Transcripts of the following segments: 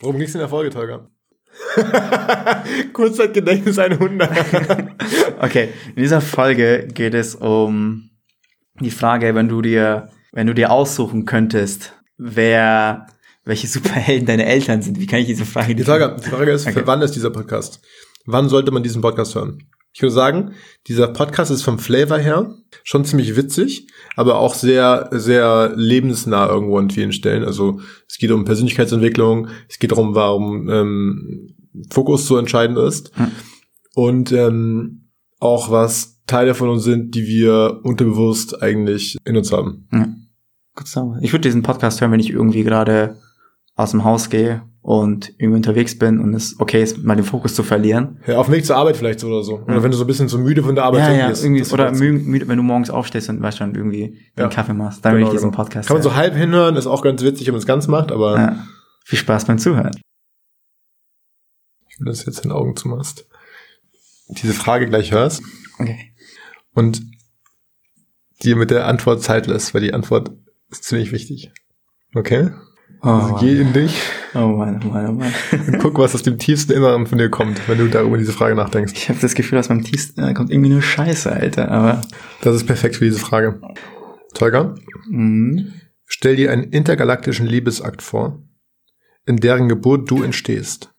Worum ging es in der Folge, Tolga? Kurzzeitgedächtnis 100. okay, in dieser Folge geht es um die Frage, wenn du dir, wenn du dir aussuchen könntest, wer, welche Superhelden deine Eltern sind. Wie kann ich diese Frage Die Frage, die Frage ist, okay. für wann ist dieser Podcast? Wann sollte man diesen Podcast hören? Ich würde sagen, dieser Podcast ist vom Flavor her schon ziemlich witzig, aber auch sehr, sehr lebensnah irgendwo an vielen Stellen. Also es geht um Persönlichkeitsentwicklung, es geht darum, warum ähm, Fokus so entscheidend ist. Hm. Und ähm, auch was Teile von uns sind, die wir unterbewusst eigentlich in uns haben. Hm. Ich würde diesen Podcast hören, wenn ich irgendwie gerade aus dem Haus gehe und irgendwie unterwegs bin und es okay ist, mal den Fokus zu verlieren. Ja, auf dem Weg zur Arbeit vielleicht so oder so. Oder wenn du so ein bisschen so müde von der Arbeit ja, ja, irgendwie oder müde, wenn du morgens aufstehst und weißt schon irgendwie ja. den Kaffee machst. Dann genau, will ich diesen genau. Podcast Kann man so halb hinhören, ist auch ganz witzig, wenn man es ganz macht, aber ja. viel Spaß beim Zuhören. Ich will, dass du jetzt den Augen zumachst. Diese Frage gleich hörst. Okay. Und dir mit der Antwort Zeit lässt, weil die Antwort ist ziemlich wichtig. Okay? Oh, also geh in dich. Oh Mann, oh Mann, oh Mann. Und guck, was aus dem tiefsten Inneren von dir kommt, wenn du darüber diese Frage nachdenkst. Ich habe das Gefühl, dass beim tiefsten Inneren kommt irgendwie nur Scheiße, Alter. Aber das ist perfekt für diese Frage. Tolga, mhm. stell dir einen intergalaktischen Liebesakt vor, in deren Geburt du entstehst.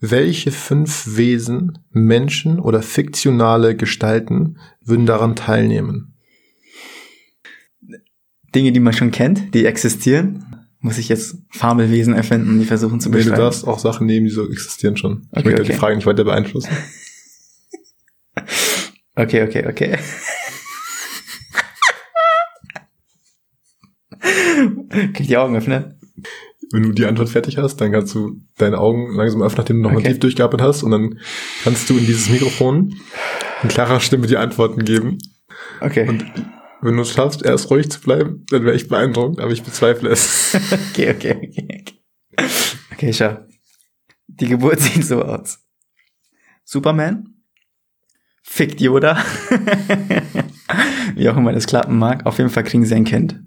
Welche fünf Wesen, Menschen oder fiktionale Gestalten würden daran teilnehmen? Dinge, die man schon kennt, die existieren muss ich jetzt Fabelwesen erfinden, die versuchen zu beschreiben? Nee, du darfst auch Sachen nehmen, die so existieren schon. Ich okay, möchte okay. die Frage nicht weiter beeinflussen. okay, okay, okay. Kann ich die Augen öffnen? Wenn du die Antwort fertig hast, dann kannst du deine Augen langsam öffnen, nachdem du nochmal okay. tief durchgeatmet hast und dann kannst du in dieses Mikrofon in klarer Stimme die Antworten geben. Okay. Und wenn du es schaffst, erst ruhig zu bleiben, dann wäre ich beeindruckt, aber ich bezweifle es. okay, okay, okay. Okay, schau. Die Geburt sieht so aus. Superman fickt Yoda. Wie auch immer das klappen mag. Auf jeden Fall kriegen sie ein Kind.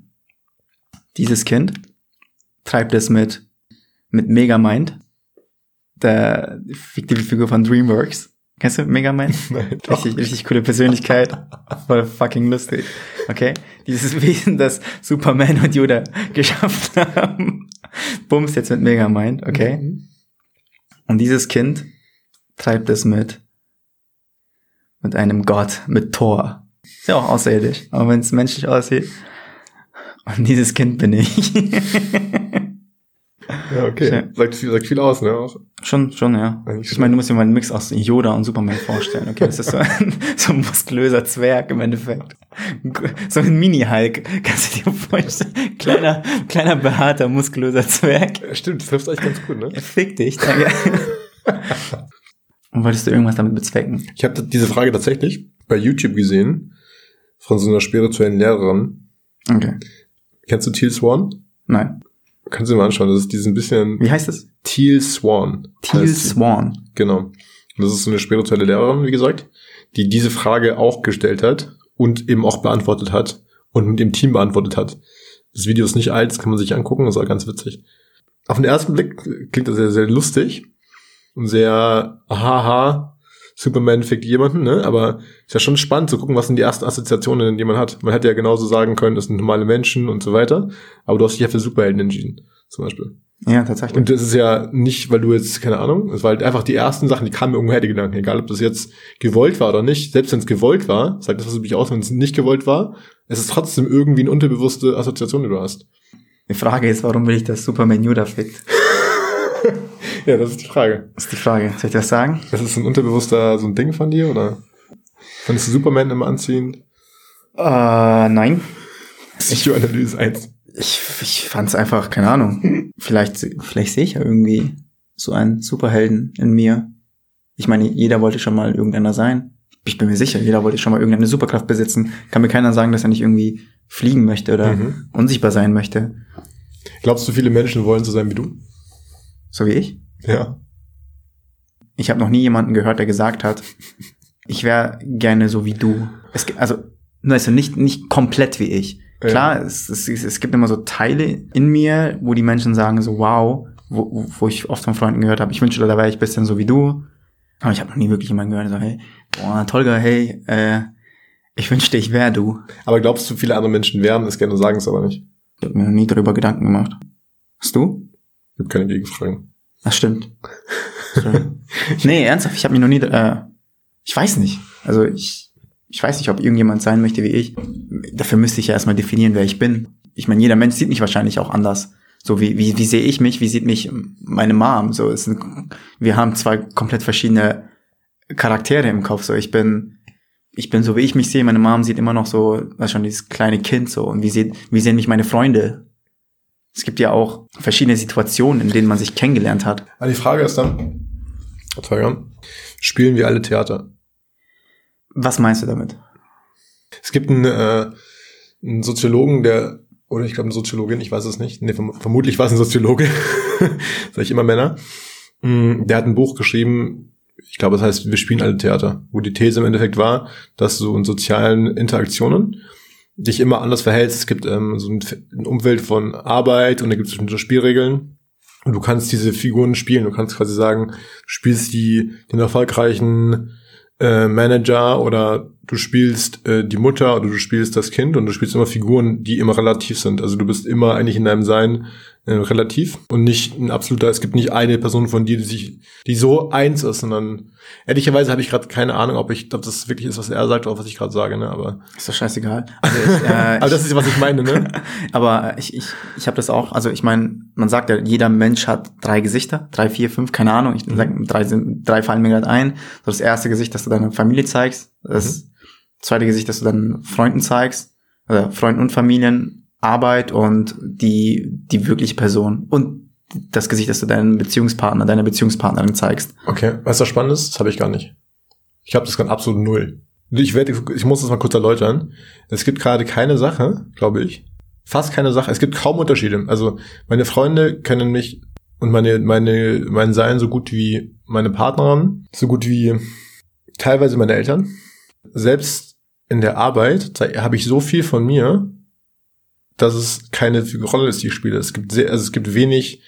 Dieses Kind treibt es mit, mit Megamind, der fiktive Figur von DreamWorks. Kennst du Megamind? Nein, richtig, richtig coole Persönlichkeit. Voll fucking lustig. Okay? Dieses Wesen, das Superman und Yoda geschafft haben. Bums jetzt mit Megamind, okay? Mhm. Und dieses Kind treibt es mit, mit einem Gott, mit Thor. Ist ja auch außerirdisch, aber wenn es menschlich aussieht. Und dieses Kind bin ich. Ja, okay. Sagt viel, sagt viel aus, ne? Auch. Schon, schon, ja. Eigentlich ich meine, du musst dir mal einen Mix aus Yoda und Superman vorstellen. Okay, das ist so ein, so ein muskulöser Zwerg im Endeffekt. So ein Mini-Hulk, kannst du dir vorstellen. Kleiner, kleiner, behaarter, muskulöser Zwerg. Stimmt, das trifft eigentlich ganz gut, ne? Fick dich, danke. und wolltest du irgendwas damit bezwecken? Ich habe diese Frage tatsächlich bei YouTube gesehen von so einer spirituellen Lehrerin. Okay. Kennst du Teal Swan? Nein. Kannst du dir mal anschauen, das ist diesen bisschen. Wie heißt das? Teal Swan. Teal Swan. Genau. Und das ist so eine spirituelle Lehrerin, wie gesagt, die diese Frage auch gestellt hat und eben auch beantwortet hat und mit dem Team beantwortet hat. Das Video ist nicht alt, das kann man sich angucken, das ist auch ganz witzig. Auf den ersten Blick klingt das sehr, sehr lustig und sehr, haha, Superman fickt jemanden, ne? Aber ist ja schon spannend zu gucken, was sind die ersten Assoziationen, die man hat. Man hätte ja genauso sagen können, das sind normale Menschen und so weiter. Aber du hast dich ja für Superhelden entschieden, zum Beispiel. Ja, tatsächlich. Und das ist ja nicht, weil du jetzt, keine Ahnung, es war halt einfach die ersten Sachen, die kamen mir irgendwoher die Gedanken, egal ob das jetzt gewollt war oder nicht. Selbst wenn es gewollt war, sagt das was mich aus, wenn es nicht gewollt war, es ist trotzdem irgendwie eine unterbewusste Assoziation, die du hast. Die Frage ist, warum will ich, dass Superman Yoda fickt? Ja, das ist die Frage. Das ist die Frage. Soll ich das sagen? Das ist ein unterbewusster so ein Ding von dir, oder? Fandest du Superman immer anziehen? Äh, nein. Psychoanalyse 1. Ich, ich fand's einfach, keine Ahnung. Vielleicht, vielleicht sehe ich ja irgendwie so einen Superhelden in mir. Ich meine, jeder wollte schon mal irgendeiner sein. Ich bin mir sicher, jeder wollte schon mal irgendeine Superkraft besitzen. Kann mir keiner sagen, dass er nicht irgendwie fliegen möchte oder mhm. unsichtbar sein möchte. Glaubst du, viele Menschen wollen so sein wie du? So wie ich? Ja. Ich habe noch nie jemanden gehört, der gesagt hat, ich wäre gerne so wie du. Es, also, weißt du, nicht, nicht komplett wie ich. Klar, ja. es, es, es gibt immer so Teile in mir, wo die Menschen sagen so, wow, wo, wo ich oft von Freunden gehört habe, ich wünschte, da wäre ich bisschen so wie du. Aber ich habe noch nie wirklich jemanden gehört, der so, hey, boah, Tolga, hey, äh, ich wünschte, ich wäre du. Aber glaubst du, viele andere Menschen wären es gerne, sagen es aber nicht? Ich habe mir noch nie darüber Gedanken gemacht. Hast du? Ich habe keine Gegenfragen. Das stimmt. nee, ernsthaft, ich habe mir noch nie, äh, ich weiß nicht. Also ich, ich weiß nicht, ob irgendjemand sein möchte wie ich. Dafür müsste ich ja erstmal definieren, wer ich bin. Ich meine, jeder Mensch sieht mich wahrscheinlich auch anders. So wie, wie, wie sehe ich mich, wie sieht mich meine Mom? So, es sind, wir haben zwei komplett verschiedene Charaktere im Kopf. So, ich bin, ich bin so, wie ich mich sehe. Meine Mom sieht immer noch so, was schon dieses kleine Kind so. Und wie sieht, wie sehen mich meine Freunde? Es gibt ja auch verschiedene Situationen, in denen man sich kennengelernt hat. Aber die Frage ist dann, spielen wir alle Theater? Was meinst du damit? Es gibt einen, äh, einen Soziologen, der, oder ich glaube eine Soziologin, ich weiß es nicht, nee, verm vermutlich war es ein Soziologe, sage ich immer Männer, mm, der hat ein Buch geschrieben, ich glaube, das heißt, wir spielen alle Theater, wo die These im Endeffekt war, dass du in sozialen Interaktionen dich immer anders verhältst. Es gibt ähm, so ein, ein Umfeld von Arbeit und da gibt es bestimmte Spielregeln. Und du kannst diese Figuren spielen. Du kannst quasi sagen, du spielst die, den erfolgreichen äh, Manager oder du spielst äh, die Mutter oder du spielst das Kind und du spielst immer Figuren, die immer relativ sind. Also du bist immer eigentlich in deinem Sein äh, relativ und nicht ein absoluter, es gibt nicht eine Person von dir, die sich, die so eins ist, sondern ehrlicherweise habe ich gerade keine Ahnung, ob ich, ob das wirklich ist, was er sagt oder was ich gerade sage, ne? Aber ist doch scheißegal. Also ich, äh, aber das ist was ich meine, ne? aber ich, ich, ich habe das auch, also ich meine, man sagt ja, jeder Mensch hat drei Gesichter, drei, vier, fünf, keine Ahnung. Ich sag, drei drei fallen mir gerade ein. So das erste Gesicht, dass du deine Familie zeigst, das mhm. zweite Gesicht, dass du deinen Freunden zeigst, oder Freunden und Familien, Arbeit und die, die wirkliche Person und das Gesicht, das du deinem Beziehungspartner, deiner Beziehungspartnerin zeigst. Okay, was das spannend ist, das habe ich gar nicht. Ich habe das gerade absolut null. Ich werde, ich muss das mal kurz erläutern. Es gibt gerade keine Sache, glaube ich, fast keine Sache. Es gibt kaum Unterschiede. Also meine Freunde kennen mich und meine, meine, mein Sein so gut wie meine Partnerin, so gut wie teilweise meine Eltern. Selbst in der Arbeit habe ich so viel von mir, dass es keine Rolle ist, die ich spiele. Es gibt sehr, also es gibt wenig.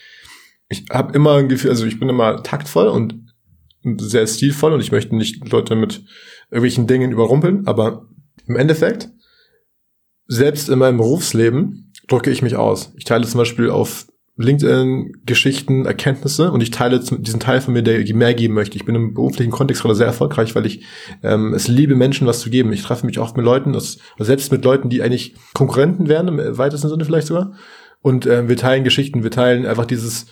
Ich habe immer ein Gefühl, also ich bin immer taktvoll und sehr stilvoll und ich möchte nicht Leute mit irgendwelchen Dingen überrumpeln, aber im Endeffekt, selbst in meinem Berufsleben drücke ich mich aus. Ich teile zum Beispiel auf LinkedIn Geschichten, Erkenntnisse und ich teile diesen Teil von mir, der mehr geben möchte. Ich bin im beruflichen Kontext gerade sehr erfolgreich, weil ich ähm, es liebe, Menschen was zu geben. Ich treffe mich oft mit Leuten, das, selbst mit Leuten, die eigentlich Konkurrenten wären, im weitesten Sinne vielleicht sogar. Und äh, wir teilen Geschichten, wir teilen einfach dieses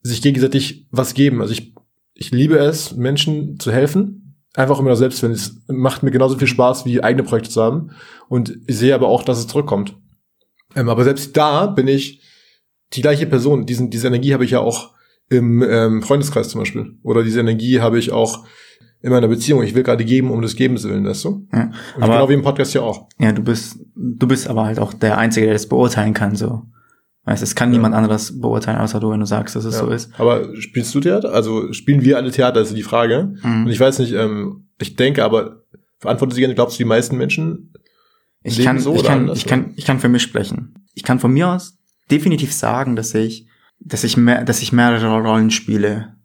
sich gegenseitig was geben. Also ich, ich liebe es, Menschen zu helfen. Einfach immer selbst, wenn es macht mir genauso viel Spaß, wie eigene Projekte zu haben. Und ich sehe aber auch, dass es zurückkommt. Ähm, aber selbst da bin ich die gleiche Person. Diesen, diese Energie habe ich ja auch im ähm, Freundeskreis zum Beispiel. Oder diese Energie habe ich auch in meiner Beziehung. Ich will gerade geben um des Gebens willen, weißt du? Ja, aber genau wie im Podcast ja auch. Ja, du bist, du bist aber halt auch der Einzige, der das beurteilen kann, so. Weißt, es kann ja. niemand anderes beurteilen, außer du, wenn du sagst, dass es ja. so ist. Aber spielst du Theater? Also spielen wir alle Theater, ist die Frage. Mhm. Und ich weiß nicht, ähm, ich denke aber, verantwortet sich gerne, glaubst du, die meisten Menschen ich kann, so ich kann, ich kann, ich kann für mich sprechen. Ich kann von mir aus definitiv sagen, dass ich, dass ich mehr, dass ich mehrere Rollen spiele.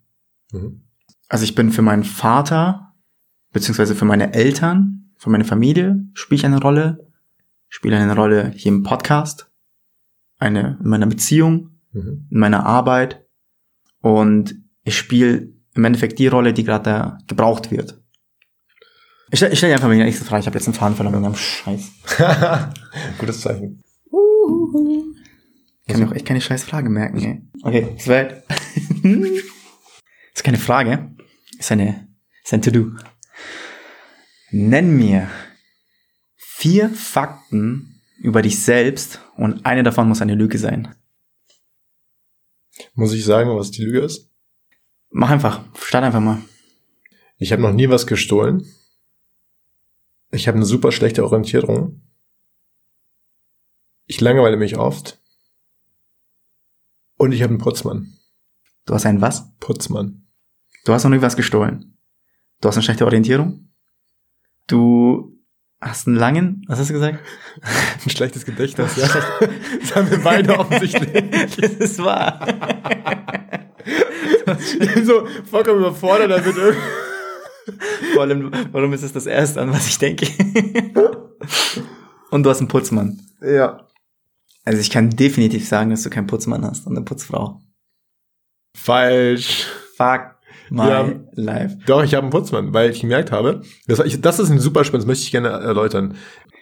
Mhm. Also ich bin für meinen Vater, beziehungsweise für meine Eltern, für meine Familie spiele ich eine Rolle, spiele eine Rolle hier im Podcast, eine in meiner Beziehung, mhm. in meiner Arbeit und ich spiele im Endeffekt die Rolle, die gerade gebraucht wird. Ich stelle stell dir einfach mal die nächste Frage. Ich habe jetzt einen Faden verloren wegen Scheiß. Gutes Zeichen. Ich kann mir auch echt keine scheiß Frage merken, ey. Okay, Sven. ist keine Frage. Ist eine, ist ein To-Do. Nenn mir vier Fakten über dich selbst und eine davon muss eine Lüge sein. Muss ich sagen, was die Lüge ist? Mach einfach. Start einfach mal. Ich habe noch nie was gestohlen. Ich habe eine super schlechte Orientierung. Ich langweile mich oft. Und ich habe einen Putzmann. Du hast einen was? Putzmann. Du hast noch nie was gestohlen. Du hast eine schlechte Orientierung. Du hast einen langen, was hast du gesagt? Ein schlechtes Gedächtnis, ja. Das haben wir beide offensichtlich. das ist wahr. Ich bin so vollkommen überfordert damit. Vor allem, warum ist es das Erste, an was ich denke? Und du hast einen Putzmann. ja. Also ich kann definitiv sagen, dass du keinen Putzmann hast und eine Putzfrau. Falsch. Fuck my Ja. life. Doch, ich habe einen Putzmann, weil ich gemerkt habe, das, ich, das ist ein super spannend, das möchte ich gerne erläutern.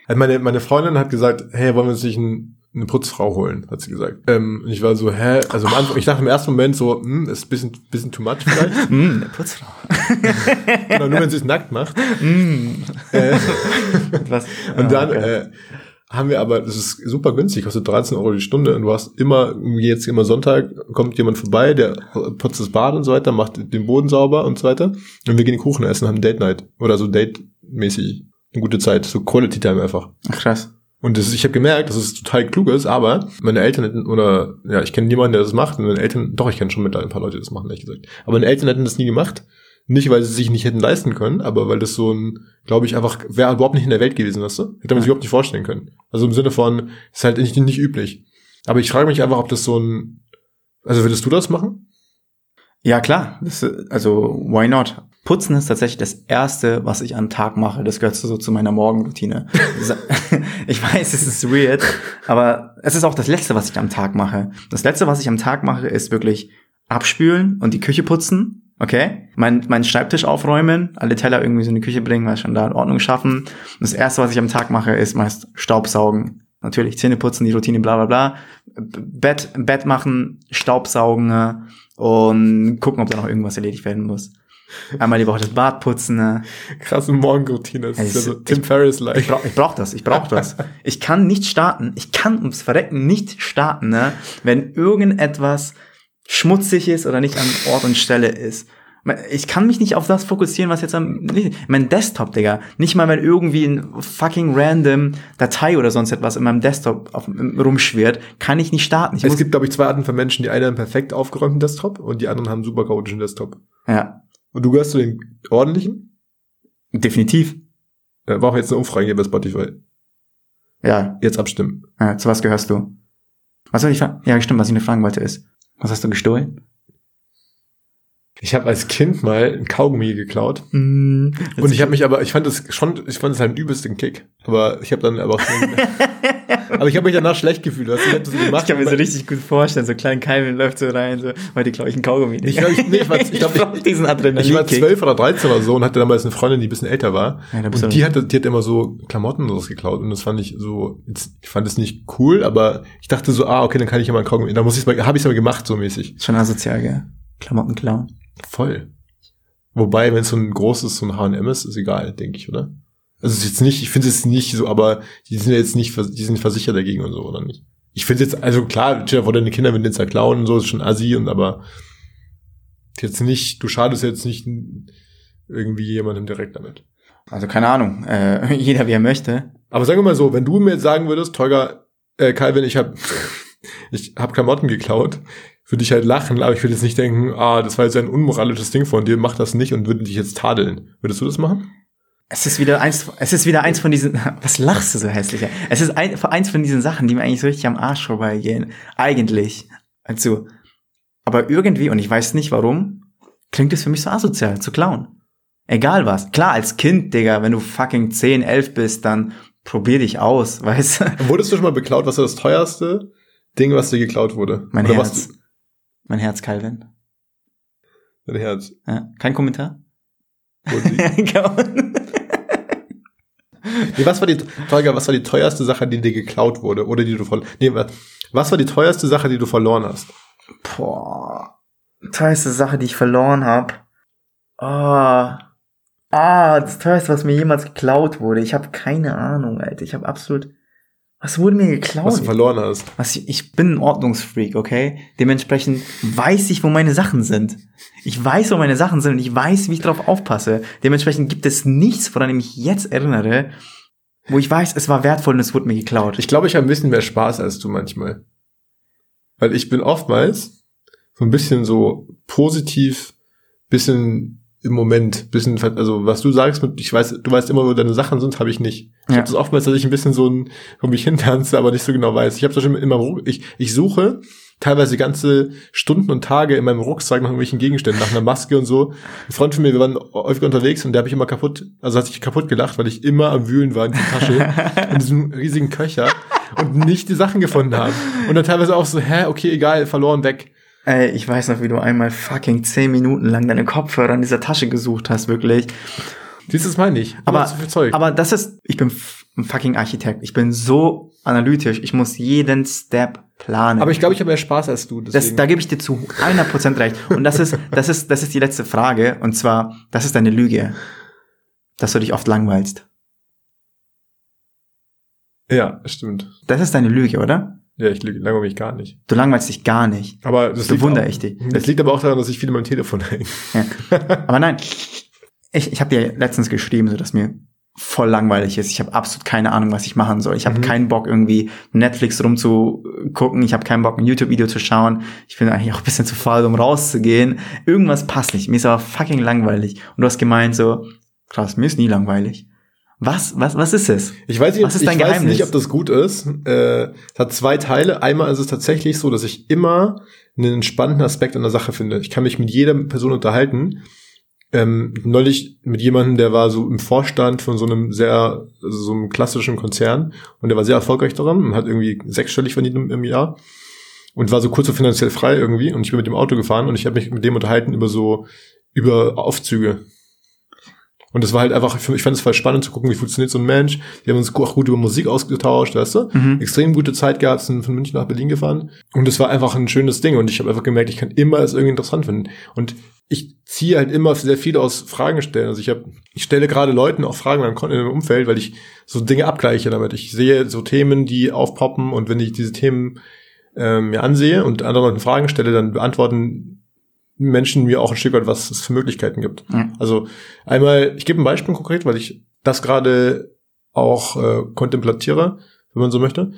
Also Meine, meine Freundin hat gesagt, hey, wollen wir uns nicht ein, eine Putzfrau holen, hat sie gesagt. Ähm, und ich war so, hä? Also Anfang, ich dachte im ersten Moment so, hm, ist ein bisschen, bisschen too much vielleicht. Mm, eine Putzfrau. genau, nur wenn sie es nackt macht. Mm. Äh, Was? und Ah, dann okay. äh, haben wir aber, das ist super günstig, kostet 13 Euro die Stunde und du hast immer, jetzt immer Sonntag, kommt jemand vorbei, der putzt das Bad und so weiter, macht den Boden sauber und so weiter. Und wir gehen Kuchen essen, haben Date Night oder so Date-mäßig eine gute Zeit, so Quality Time einfach. Ach, krass. Und das ich habe gemerkt, dass es total klug ist, aber meine Eltern hätten, oder ja, ich kenne niemanden, der das macht. Und meine Eltern, doch, ich kenne schon mittlerweile ein paar Leute, die das machen, ehrlich gesagt. Aber meine Eltern hätten das nie gemacht. Nicht, weil sie sich nicht hätten leisten können, aber weil das so ein, glaube ich, einfach, wäre überhaupt nicht in der Welt gewesen, weißt du? Hätte man sich überhaupt nicht vorstellen können. Also im Sinne von, ist halt nicht, nicht üblich. Aber ich frage mich einfach, ob das so ein, also würdest du das machen? Ja, klar. Das, also, why not? Putzen ist tatsächlich das Erste, was ich am Tag mache. Das gehört so zu meiner Morgenroutine. ich weiß, es ist weird, aber es ist auch das Letzte, was ich am Tag mache. Das Letzte, was ich am Tag mache, ist wirklich abspülen und die Küche putzen. Okay? Mein, mein Schreibtisch aufräumen, alle Teller irgendwie so in die Küche bringen, weil schon da in Ordnung schaffen. Und das Erste, was ich am Tag mache, ist meist Staubsaugen. Natürlich, Zähne putzen, die Routine, bla bla bla. Bett, Bett machen, Staubsaugen äh, und gucken, ob da noch irgendwas erledigt werden muss. Einmal die Woche das Bad putzen. äh. Krasse Morgenroutine. Das ist ja Also, so Tim Ferriss-like. Ich brauch, ich brauch das, ich brauch das. Ich kann nicht starten, ich kann ums Verrecken nicht starten, ne, wenn irgendetwas schmutzig ist oder nicht an Ort und Stelle ist. Ich kann mich nicht auf das fokussieren, was jetzt am, mein Desktop, Digga. Nicht mal, wenn irgendwie ein fucking random Datei oder sonst etwas in meinem Desktop auf, rumschwirrt, kann ich nicht starten. Ich Es gibt, glaube ich, zwei Arten von Menschen. Die einen haben perfekt aufgeräumten Desktop und die anderen haben super chaotischen Desktop. ja, Und du gehörst zu den ordentlichen? definitiv. War auch jetzt eine Umfrage hier bei Spotify. Ja, Jetzt abstimmen. ja, zu was gehörst du? Was soll ich fragen? Ja, stimmt, was ich nur fragen wollte ist, was hast du gestohlen? Ich habe als Kind mal ein Kaugummi geklaut. Mm, Und ich habe mich aber, ich fand es schon, ich fand es halt einen übelsten Kick. Aber ich habe dann aber auch schon, aber ich habe mich danach schlecht gefühlt. Du, ich habe das so gemacht. Ich kann mir so richtig gut vorstellen, so klein Calvin läuft so rein, so, heute glaube ich einen Kaugummi. Ich glaub, ich- nee, ich war- ich glaub, ich- brauch diesen ich war zwölf oder dreizehn oder so und hatte damals eine Freundin, die ein bisschen älter war. Ja, und die hatte, die hat immer so Klamotten und sowas geklaut. Und das fand ich so, ich fand es nicht cool, aber ich dachte so, ah, okay, dann kann ich ja mal ein Kaugummi. Da muss ich mal, habe ich es mal gemacht, so mäßig. Schon asozial, gell? Klamotten klauen. Voll. Wobei, wenn es so ein großes, so ein H&M ist, ist egal, denke ich, oder? Also es ist jetzt nicht, ich finde es nicht so, aber die sind ja jetzt nicht, die sind versichert dagegen und so, oder nicht? Ich finde jetzt, also klar, vor, deine Kinder mit den zerklauen und so, ist schon assi und aber jetzt nicht, du schadest jetzt nicht irgendwie jemandem direkt damit. Also keine Ahnung, äh, jeder wie er möchte. Aber sagen wir mal so, wenn du mir jetzt sagen würdest, Tolga, äh, Calvin, ich habe ich hab Klamotten geklaut, würde ich halt lachen, aber ich würde jetzt nicht denken, ah, das war jetzt ein unmoralisches Ding von dir, mach das nicht und würde dich jetzt tadeln. Würdest du das machen? Es ist wieder eins, es ist wieder eins von diesen, was lachst du so hässlich? Es ist ein, eins von diesen Sachen, die mir eigentlich so richtig am Arsch vorbeigehen. Eigentlich. Also, aber irgendwie, und ich weiß nicht warum, klingt es für mich so asozial, zu klauen. Egal was. Klar, als Kind, Digga, wenn du fucking 10, 11 bist, dann probier dich aus, weißt du? Wurdest du schon mal beklaut? Was war das teuerste Ding, was dir geklaut wurde? Mein Oder Herz. Mein Herz, Calvin. dein Herz. Ja, kein Kommentar? Man- nee, was war die, Tolga, was war die teuerste Sache, die dir geklaut wurde? Oder die du verloren, nee, wa- was war die teuerste Sache, die du verloren hast? Boah. Teuerste Sache, die ich verloren habe. Ah. Ah, das teuerste, was mir jemals geklaut wurde. Ich habe keine Ahnung, Alter. Ich habe absolut. Was wurde mir geklaut? Was du verloren hast? Was ich, ich bin ein Ordnungsfreak, okay? Dementsprechend weiß ich, wo meine Sachen sind. Ich weiß, wo meine Sachen sind und ich weiß, wie ich darauf aufpasse. Dementsprechend gibt es nichts, woran ich mich jetzt erinnere, wo ich weiß, es war wertvoll und es wurde mir geklaut. Ich glaube, ich habe ein bisschen mehr Spaß als du manchmal. Weil ich bin oftmals so ein bisschen so positiv, bisschen im Moment, bisschen, also was du sagst, mit, ich weiß, du weißt immer, wo deine Sachen sind, habe ich nicht. Ich Ja. habe das oftmals, dass ich ein bisschen so ein, wo mich hintanze, aber nicht so genau weiß. Ich habe Beispiel immer, ich, ich suche teilweise ganze Stunden und Tage in meinem Rucksack nach irgendwelchen Gegenständen, nach einer Maske und so. Ein Freund von mir, wir waren häufig unterwegs und der habe ich immer kaputt, also hat sich kaputt gelacht, weil ich immer am Wühlen war in dieser Tasche, in diesem riesigen Köcher und nicht die Sachen gefunden habe. Und dann teilweise auch so, hä, okay, egal, verloren, weg. Ey, ich weiß noch, wie du einmal fucking zehn Minuten lang deine Kopfhörer in dieser Tasche gesucht hast, wirklich. Dieses meine ich. Aber, aber das ist, ich bin ein fucking Architekt. Ich bin so analytisch. Ich muss jeden Step planen. Aber ich glaube, ich habe mehr Spaß als du. das, da gebe ich dir zu 100% recht. Und das ist, das ist, das ist die letzte Frage. Und zwar, das ist deine Lüge. Dass du dich oft langweilst. ja, stimmt. Das ist deine Lüge, oder? Ja, ich langweile mich gar nicht. Du langweilst dich gar nicht. Aber das Bewundere ich dich. Das liegt aber auch daran, dass ich viel in meinem Telefon hänge. Aber nein, ich, ich habe dir letztens geschrieben, so dass mir voll langweilig ist. Ich habe absolut keine Ahnung, was ich machen soll. Ich habe Mhm. keinen Bock, irgendwie Netflix rumzugucken. Ich habe keinen Bock, ein YouTube-Video zu schauen. Ich bin eigentlich auch ein bisschen zu faul, um rauszugehen. Irgendwas passt nicht. Mir ist aber fucking langweilig. Und du hast gemeint so, krass, mir ist nie langweilig. Was, was, was ist es? Ich weiß nicht, Was ist ich dein weiß Geheimnis? nicht, ob das gut ist. Äh, es hat zwei Teile. Einmal ist es tatsächlich so, dass ich immer einen entspannten Aspekt an der Sache finde. Ich kann mich mit jeder Person unterhalten. Ähm, neulich mit jemandem, der war so im Vorstand von so einem sehr, also so einem klassischen Konzern und der war sehr erfolgreich daran und hat irgendwie sechsstellig verdient im, im Jahr und war so kurz so finanziell frei irgendwie und ich bin mit dem Auto gefahren und ich habe mich mit dem unterhalten über so, über Aufzüge. Und das war halt einfach, für mich- ich fand es voll spannend zu gucken, wie funktioniert so ein Mensch. Wir haben uns auch gut über Musik ausgetauscht, weißt du? Mhm. Extrem gute Zeit gehabt, sind von München nach Berlin gefahren. Und es war einfach ein schönes Ding. Und ich habe einfach gemerkt, ich kann immer es irgendwie interessant finden. Und ich ziehe halt immer sehr viel aus Fragen stellen. Also ich habe, ich stelle gerade Leuten auch Fragen in meinem, Kon- in meinem Umfeld, weil ich so Dinge abgleiche damit. Ich sehe so Themen, die aufpoppen und wenn ich diese Themen ähm, mir ansehe und anderen Leuten Fragen stelle, dann beantworten Menschen mir auch ein Stück weit, was es für Möglichkeiten gibt. Ja. Also einmal, ich gebe ein Beispiel konkret, weil ich das gerade auch äh, kontemplatiere, wenn man so möchte.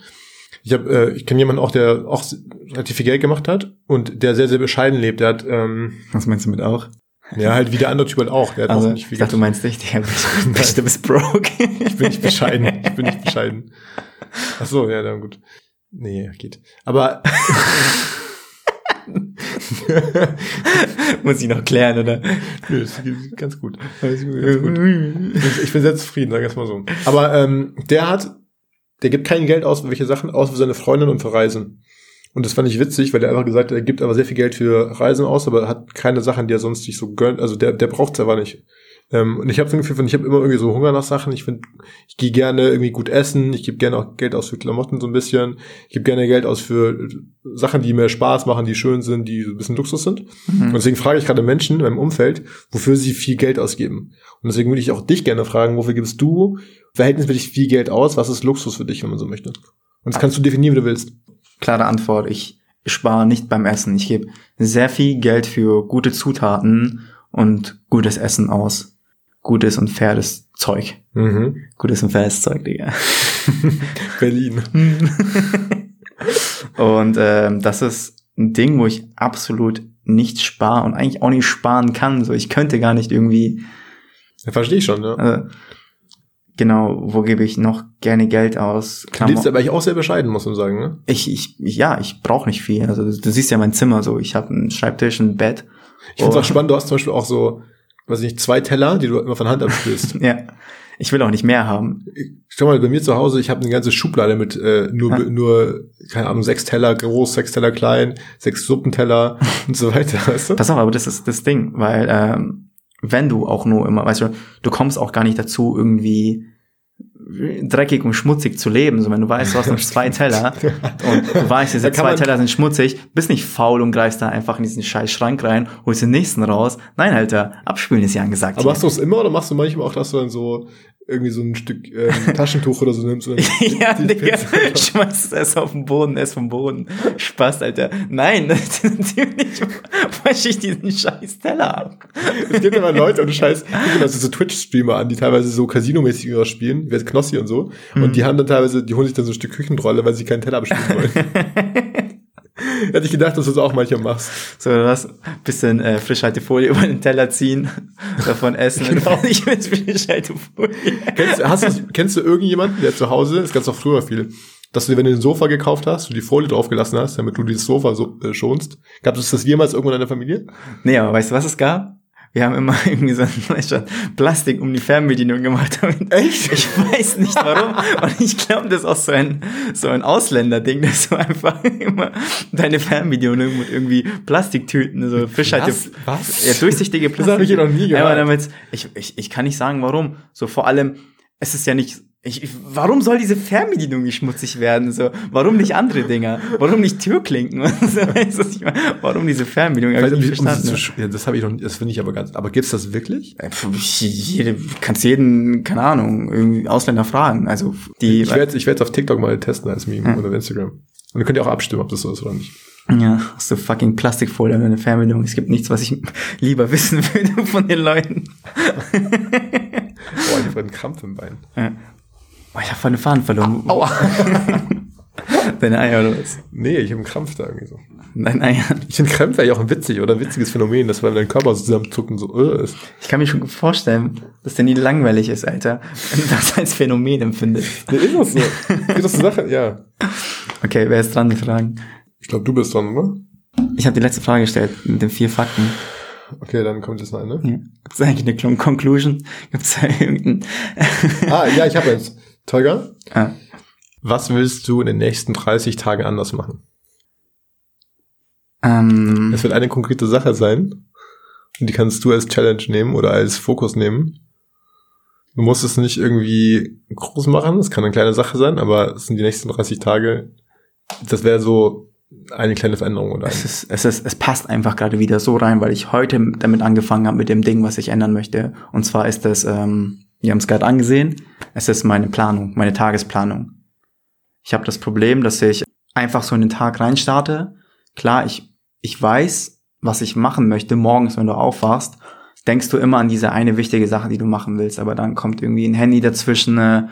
Ich habe, äh, ich kenne jemanden auch, der auch relativ viel Geld gemacht hat und der sehr, sehr bescheiden lebt. Der hat, ähm, Was meinst du mit auch? ja, halt wie der andere Typ halt auch. Der hat Also, auch nicht viel ich dachte, du meinst dich, der du bist broke. Ich bin nicht bescheiden. Ich bin nicht bescheiden. Ach so, ja, dann gut. Nee, geht. Aber Muss ich noch klären, oder? Nö, geht ganz gut. Ganz gut. Ich, ich bin sehr zufrieden, wir es mal so. Aber ähm, der hat, der gibt kein Geld aus für welche Sachen, außer für seine Freundin und für Reisen. Und das fand ich witzig, weil der einfach gesagt hat, er gibt aber sehr viel Geld für Reisen aus, aber hat keine Sachen, die er sonst nicht so gönnt. Also der, der braucht es aber nicht. Ähm, und ich habe so ein Gefühl, von, ich habe immer irgendwie so Hunger nach Sachen. Ich finde, ich gehe gerne irgendwie gut essen. Ich gebe gerne auch Geld aus für Klamotten so ein bisschen. Ich gebe gerne Geld aus für Sachen, die mir Spaß machen, die schön sind, die so ein bisschen Luxus sind. Und deswegen frage ich gerade Menschen in meinem Umfeld, wofür sie viel Geld ausgeben. Und deswegen würde ich auch dich gerne fragen, wofür gibst du verhältnismäßig viel Geld aus? Was ist Luxus für dich, wenn man so möchte? Und das kannst du definieren, wie du willst. Klare Antwort. Ich spare nicht beim Essen. Ich gebe sehr viel Geld für gute Zutaten und gutes Essen aus. Gutes und faires Zeug. Mhm. Gutes und faires Zeug, Digga. Berlin. Und ähm, das ist ein Ding, wo ich absolut nicht spare und eigentlich auch nicht sparen kann. So, ich könnte gar nicht irgendwie Ja, verstehe ich schon, ja. äh, genau, wo gebe ich noch gerne Geld aus? Du lebst aber eigentlich auch sehr bescheiden, muss man sagen, ne? ich, ich, ich, ja, ich brauche nicht viel. Also du siehst ja mein Zimmer so. Ich habe einen Schreibtisch, ein Bett. Ich finde es auch spannend, du hast zum Beispiel auch so, weiß ich nicht, zwei Teller, die du immer von Hand abspülst. Ja. Ich will auch nicht mehr haben. Schau mal, bei mir zu Hause, ich habe eine ganze Schublade mit äh, nur, Ja. nur, keine Ahnung, sechs Teller groß, sechs Teller klein, sechs Suppenteller und so weiter, weißt du? Pass auf, aber das ist das Ding, weil ähm, wenn du auch nur immer, weißt du, du kommst auch gar nicht dazu, irgendwie dreckig und schmutzig zu leben. So, wenn du weißt, du hast noch zwei Teller und du weißt, diese zwei Teller sind schmutzig, bist nicht faul und greifst da einfach in diesen scheiß Schrank rein, holst den nächsten raus. Nein, Alter, abspülen ist ja angesagt. Aber hier. machst du es immer oder machst du manchmal auch, dass du dann so irgendwie so ein Stück ähm, Taschentuch oder so nimmst? Und ja, die Digga, schmeißt es auf den Boden, es vom Boden. Spaß, Alter. Nein, natürlich wasche ich diesen scheiß Teller ab. Es gibt immer Leute, und Scheiß, mal so Twitch-Streamer an, die teilweise so Casino-mäßig irgendwas spielen, wie jetzt Knossi und so. Mhm. Und die haben dann teilweise, die holen sich dann so ein Stück Küchenrolle, weil sie keinen Teller abspielen wollen. Hätte ich gedacht, dass du das auch manchmal machst. So, was? Bisschen äh, Frischhaltefolie über den Teller ziehen, davon essen. Genau. Ich will Frischhaltefolie. Kennst, hast du, kennst du irgendjemanden, der zu Hause, das gab's auch früher viel, dass du, wenn du ein Sofa gekauft hast, du die Folie draufgelassen hast, damit du dieses Sofa so, äh, schonst. Gab es das jemals irgendwo in deiner Familie? Nee, aber weißt du, was es gab? Wir haben immer irgendwie so ein Plastik um die Fernbedienung gemacht. Echt? Ich weiß nicht warum. Und ich glaube, das ist auch so ein, so ein Ausländer-Ding, dass du einfach immer deine Fernbedienung mit irgendwie Plastiktüten, so Fischhalte, Was? ja, durchsichtige Das habe ich hier noch nie Ja, gehört. damit, ich, ich, ich kann nicht sagen, warum. So vor allem, es ist ja nicht, ich, ich, warum soll diese Fernbedienung nicht schmutzig werden? So, warum nicht andere Dinger? Warum nicht Türklinken? so? Warum diese Fernbedienung? Hab ich nicht um, verstanden. zu ja, das habe ich noch, das finde ich aber ganz. Aber gibt's das wirklich? Jede, kannst jeden, keine Ahnung, irgendwie Ausländer fragen. Also die, Ich werde, ich werde auf TikTok mal testen als Meme oder auf Instagram. Und dann könnt ihr auch abstimmen, ob das so ist oder nicht. ja, hast du fucking Plastikfolie an deiner Fernbedienung. Es gibt nichts, was ich lieber wissen würde von den Leuten. Boah, ich habe einen Krampf im Bein. Ja. Oh, ich habe meine Faden verloren. Aua. Deine Eier oder was? Nee, ich habe einen Krampf da irgendwie so. Deine Eier. Ich finde Krämpfe ja auch ein witzig oder ein witziges Phänomen, dass wenn dein Körper so zusammenzuckt und so äh, ist. Ich kann mir schon vorstellen, dass der nie langweilig ist, Alter. Wenn du das als Phänomen empfindest. Nee, ist das so? Ist das eine Sache? Ja. Okay, wer ist dran mit Fragen? Ich glaube, du bist dran, oder? Ich habe die letzte Frage gestellt mit den vier Fakten. Okay, dann kommt jetzt noch eine. Ja. Gibt es eigentlich eine Con- Conclusion? Gibt es da irgendein... Ah, ja, ich habe jetzt. Tolga, ah. was willst du in den nächsten 30 Tagen anders machen? ähm, Es wird eine konkrete Sache sein. Und die kannst du als Challenge nehmen oder als Fokus nehmen. Du musst es nicht irgendwie groß machen. Es kann eine kleine Sache sein, aber es sind die nächsten 30 Tage. Das wäre so eine kleine Veränderung oder es, ist, es, ist, es passt einfach gerade wieder so rein, weil ich heute damit angefangen habe mit dem Ding, was ich ändern möchte. Und zwar ist das, ähm, wir haben es gerade angesehen, es ist meine Planung, meine Tagesplanung. Ich habe das Problem, dass ich einfach so in den Tag reinstarte. Klar, ich, ich weiß, was ich machen möchte. Morgens, wenn du aufwachst, denkst du immer an diese eine wichtige Sache, die du machen willst. Aber dann kommt irgendwie ein Handy dazwischen, äh,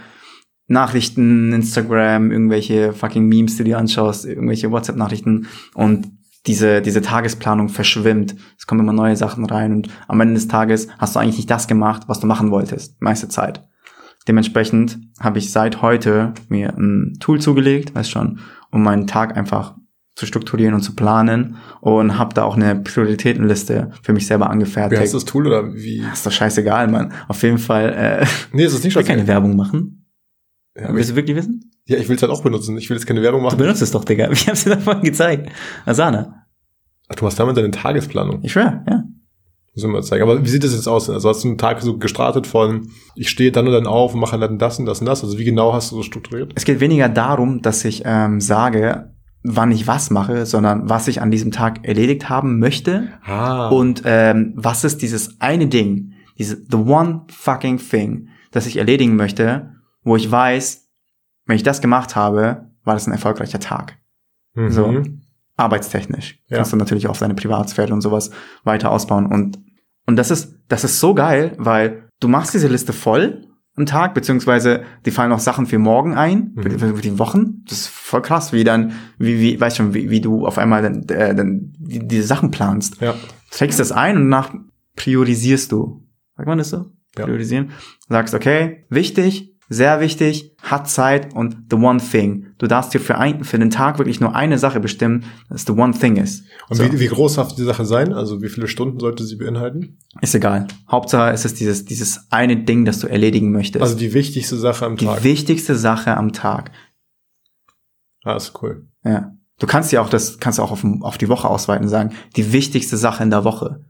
Nachrichten, Instagram, irgendwelche fucking Memes, die du dir anschaust, irgendwelche WhatsApp-Nachrichten und diese, diese Tagesplanung verschwimmt. Es kommen immer neue Sachen rein und am Ende des Tages hast du eigentlich nicht das gemacht, was du machen wolltest, meiste Zeit. Dementsprechend habe ich seit heute mir ein Tool zugelegt, weißt schon, um meinen Tag einfach zu strukturieren und zu planen und habe da auch eine Prioritätenliste für mich selber Wie angefertigt. heißt das Tool oder wie? ist doch scheißegal, Mann. Auf jeden Fall, äh, Nee, es ist nicht ich will keine scheißegal. Werbung machen. Ja, Willst du wirklich wissen? Ja, ich will es halt auch benutzen. Ich will jetzt keine Werbung Du machen. benutzt es doch, Digga. Ich hab's dir davon gezeigt. Asana. Ach, du hast damit deine Tagesplanung. Ich schwör, ja. Muss ich mal zeigen. Aber wie sieht das jetzt aus? Also hast du einen Tag so gestartet von, ich stehe dann und dann auf und mache dann das und das und das. Also wie genau hast du so strukturiert? Es geht weniger darum, dass ich ähm, sage, wann ich was mache, sondern was ich an diesem Tag erledigt haben möchte Ah. und ähm, was ist dieses eine Ding, diese the one fucking thing, das ich erledigen möchte, wo ich weiß, wenn ich das gemacht habe, war das ein erfolgreicher Tag. mhm. so. Arbeitstechnisch. Ja. Kannst du natürlich auch deine Privatsphäre und sowas weiter ausbauen und und das ist das ist so geil, weil du machst diese Liste voll am Tag, beziehungsweise die fallen auch Sachen für morgen ein, für, die, für die Wochen. Das ist voll krass, wie dann, wie, wie, weißt schon, wie, wie du auf einmal dann, äh, dann die, diese Sachen planst. Ja. Trägst das ein und nach priorisierst du. Sagt man das so? Ja. Priorisieren. Sagst, okay, wichtig, sehr wichtig, hat Zeit und the one thing. Du darfst dir für, ein, für den Tag wirklich nur eine Sache bestimmen, dass the one thing ist. Und So. wie, wie groß darf die Sache sein? Also wie viele Stunden sollte sie beinhalten? Ist egal. Hauptsache es ist dieses, dieses eine Ding, das du erledigen möchtest. Also die wichtigste Sache am die Tag. wichtigste Sache am Tag. Ah, ist cool. Ja. Du kannst ja auch das, kannst du auch auf, auf die Woche ausweiten und sagen, die wichtigste Sache in der Woche.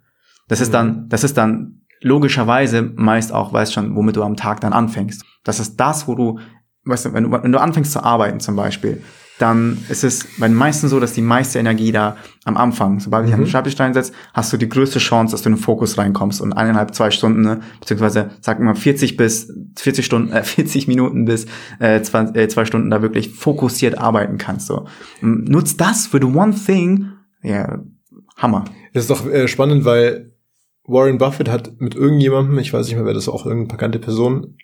Das ist Mhm. dann, das ist dann logischerweise meist auch, weißt schon, womit du am Tag dann anfängst. Das ist das, wo du, weißt du, wenn du, wenn du anfängst zu arbeiten zum Beispiel, dann ist es bei den meisten so, dass die meiste Energie da am Anfang, sobald du dich an den Schreibtisch reinsetzt, hast du die größte Chance, dass du in den Fokus reinkommst und eineinhalb, zwei Stunden, ne, beziehungsweise sag mal 40 bis 40 Stunden, äh, 40 Minuten bis äh, zwei, äh, zwei Stunden da wirklich fokussiert arbeiten kannst. So. Nutz das für the one thing, ja, Hammer. Das ist doch äh, spannend, weil Warren Buffett hat mit irgendjemandem, ich weiß nicht mehr, wer das auch irgendeine bekannte Person,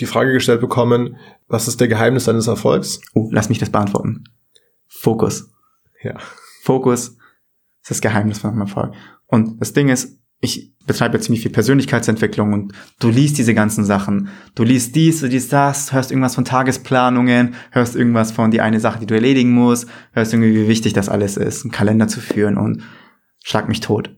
die Frage gestellt bekommen, was ist der Geheimnis deines Erfolgs? Oh, lass mich das beantworten. Fokus. Ja. Fokus ist das Geheimnis von einem Erfolg. Und das Ding ist, ich betreibe ja ziemlich viel Persönlichkeitsentwicklung und du liest diese ganzen Sachen. Du liest dies, du liest das, hörst irgendwas von Tagesplanungen, hörst irgendwas von die eine Sache, die du erledigen musst, hörst irgendwie, wie wichtig das alles ist, einen Kalender zu führen und schlag mich tot.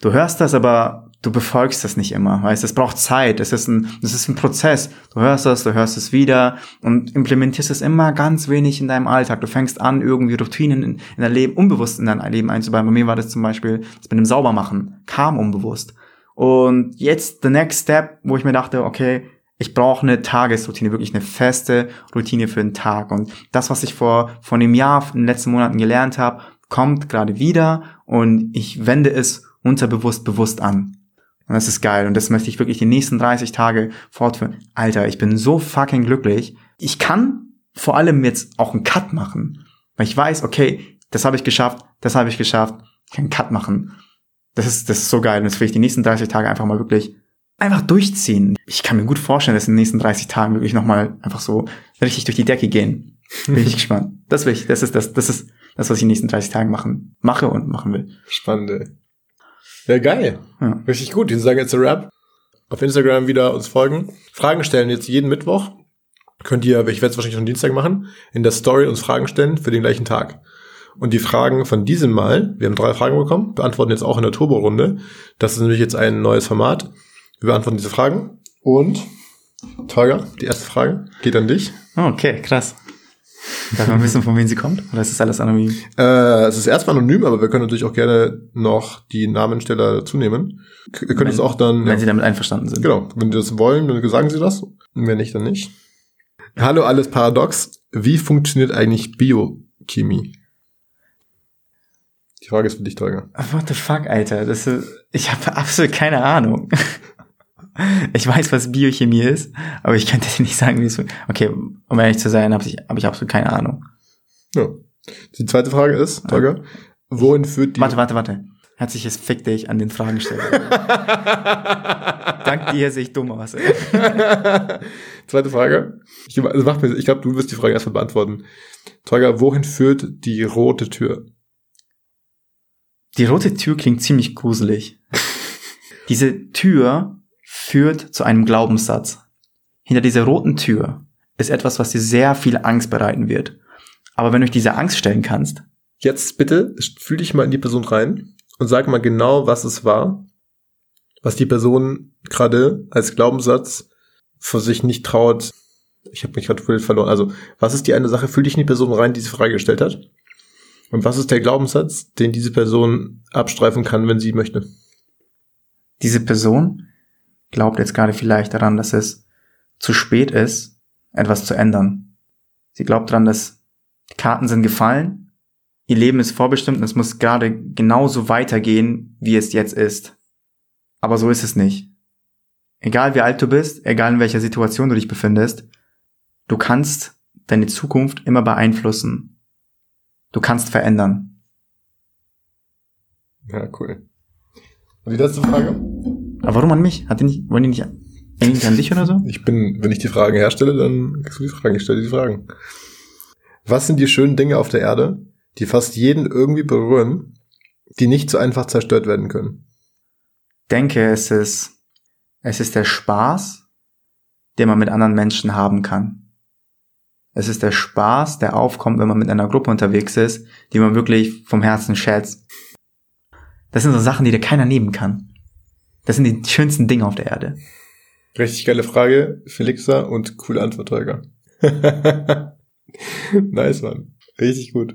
Du hörst das, aber du befolgst das nicht immer, weißt, es braucht Zeit, es ist ein, es ist ein Prozess. Du hörst das, du hörst es wieder und implementierst es immer ganz wenig in deinem Alltag. Du fängst an, irgendwie Routinen in, in dein Leben, unbewusst in dein Leben einzubauen. Bei mir war das zum Beispiel, das mit dem Saubermachen, kam unbewusst. Und jetzt the next step, wo ich mir dachte, okay, ich brauche eine Tagesroutine, wirklich eine feste Routine für den Tag. Und das, was ich vor, vor einem Jahr, in den letzten Monaten gelernt habe, kommt gerade wieder und ich wende es unterbewusst bewusst an. Und das ist geil. Und das möchte ich wirklich die nächsten 30 Tage fortführen. Alter, ich bin so fucking glücklich. Ich kann vor allem jetzt auch einen Cut machen. Weil ich weiß, okay, das habe ich geschafft, das habe ich geschafft. Ich kann einen Cut machen. Das ist, das ist so geil. Und das will ich die nächsten 30 Tage einfach mal wirklich einfach durchziehen. Ich kann mir gut vorstellen, dass in den nächsten 30 Tagen wirklich nochmal einfach so richtig durch die Decke gehen. Bin ich gespannt. Das will ich, das ist das, das ist das, was ich in den nächsten 30 Tagen machen, mache und machen will. Spannend, ey. Ja, geil. Ja. Richtig gut. Die sagen jetzt ein Rap. Auf Instagram wieder uns folgen. Fragen stellen jetzt jeden Mittwoch. Könnt ihr, ich werde es wahrscheinlich schon Dienstag machen, in der Story uns Fragen stellen für den gleichen Tag. Und die Fragen von diesem Mal, wir haben drei Fragen bekommen, beantworten jetzt auch in der Turbo-Runde. Das ist nämlich jetzt ein neues Format. Wir beantworten diese Fragen. Und, Tolga, die erste Frage geht an dich. Okay, krass. Darf man wissen, von wem sie kommt? Oder ist das alles anonym? Äh, es ist erstmal anonym, aber wir können natürlich auch gerne noch die Namensteller dazu nehmen. Ihr könnt es auch dann. Wenn ja, sie damit einverstanden sind. genau, wenn die das wollen, dann sagen sie das. Und wenn nicht, dann nicht. Hallo, alles paradox. Wie funktioniert eigentlich Biochemie? Die Frage ist für dich, Tolga. What the fuck, Alter? Das ist, ich habe absolut keine Ahnung. Ich weiß, was Biochemie ist, aber ich könnte dir nicht sagen, wie es. Okay, um ehrlich zu sein, habe ich, hab ich absolut keine Ahnung. Ja. Die zweite Frage ist, Tolga, wohin führt die... Warte, warte, warte. Herzliches Fick dich an den Fragensteller. Dank dir sehe ich dumm aus. Ey. Zweite Frage. Ich, also mach mir, ich glaube, du wirst die Frage erstmal beantworten. Tolga, wohin führt die rote Tür? Die rote Tür klingt ziemlich gruselig. Diese Tür führt zu einem Glaubenssatz. Hinter dieser roten Tür ist etwas, was dir sehr viel Angst bereiten wird. Aber wenn du dich dieser Angst stellen kannst, Jetzt bitte fühl dich mal in die Person rein und sag mal genau, was es war, was die Person gerade als Glaubenssatz für sich nicht traut. Ich habe mich gerade verloren. Also, was ist die eine Sache? Fühl dich in die Person rein, die diese Frage gestellt hat. Und was ist der Glaubenssatz, den diese Person abstreifen kann, wenn sie möchte? diese Person glaubt jetzt gerade vielleicht daran, dass es zu spät ist, etwas zu ändern. Sie glaubt daran, dass die Karten sind gefallen, ihr Leben ist vorbestimmt und es muss gerade genauso weitergehen, wie es jetzt ist. Aber so ist es nicht. Egal wie alt du bist, egal in welcher Situation du dich befindest, du kannst deine Zukunft immer beeinflussen. Du kannst verändern. Ja, cool. Und die letzte Frage? Aber warum an mich? Hat die nicht, wollen die nicht eigentlich an dich oder so? Ich bin, wenn ich die Fragen herstelle, dann kriegst du die Fragen. Ich stelle dir die Fragen. Was sind die schönen Dinge auf der Erde, die fast jeden irgendwie berühren, die nicht so einfach zerstört werden können? denke, es ist, es ist der Spaß, den man mit anderen Menschen haben kann. Es ist der Spaß, der aufkommt, wenn man mit einer Gruppe unterwegs ist, die man wirklich vom Herzen schätzt. Das sind so Sachen, die dir keiner nehmen kann. Das sind die schönsten Dinge auf der Erde. Richtig geile Frage, Felixa, und coole Antwort, Holger. nice, Mann. Richtig gut.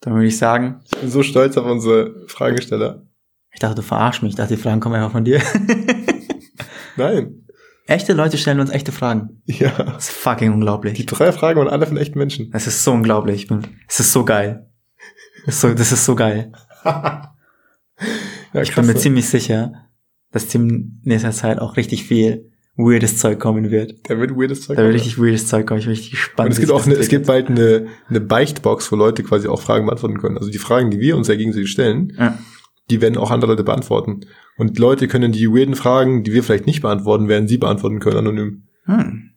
Dann würde ich sagen, Ich bin so stolz auf unsere Fragesteller. ich dachte, du verarsch mich. Ich dachte, die Fragen kommen einfach von dir. Nein. echte Leute stellen uns echte Fragen. Ja. Das ist fucking unglaublich. Die drei Fragen waren alle von echten Menschen. Es ist so unglaublich. Es ist so geil. Das ist so, das ist so geil. Ja, Ich bin mir ziemlich sicher, dass in nächster Zeit auch richtig viel weirdes Zeug kommen wird. Der wird weirdes Zeug. Da wird richtig weirdes Zeug kommen. Ich bin richtig gespannt. Und es gibt auch eine, es gibt bald eine, eine Beichtbox, wo Leute quasi auch Fragen beantworten können. Also die Fragen, die wir uns ja gegenseitig stellen, Ja. die werden auch andere Leute beantworten. Und Leute können die weirden Fragen, die wir vielleicht nicht beantworten, werden sie beantworten können, anonym. Hm.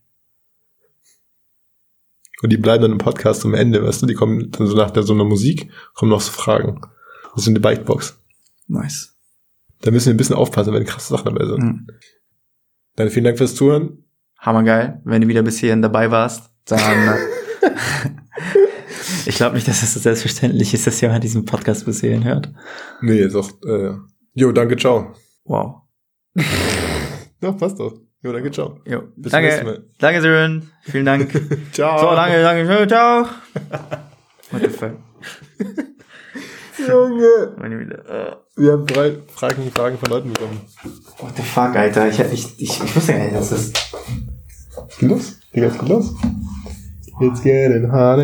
Und die bleiben dann im Podcast am Ende, weißt du, die kommen dann so nach der so einer Musik, kommen noch so Fragen. Das ist eine Beichtbox. Nice. Da müssen wir ein bisschen aufpassen, wenn krasse Sachen dabei sind. Mhm. Dann vielen Dank fürs Zuhören. Hammergeil. Wenn du wieder bis hierhin dabei warst, dann. ich glaube nicht, dass es so selbstverständlich ist, dass jemand diesen Podcast bis hierhin hört. Nee, ist auch, äh, jo, danke, ciao. Wow. Doch, passt doch. Jo, danke, ciao. Jo. Bis zum nächsten danke. Mal. Danke, Sören. Vielen Dank. Ciao. so, danke, danke. Ciao. What the fuck? Junge. Meine Güte. Äh. Wir haben drei Fragen, Fragen von Leuten bekommen. What the fuck, Alter? Ich, ich, ich, ich wusste gar nicht, dass das. Geht los? Digga, es geht los. It's getting hot.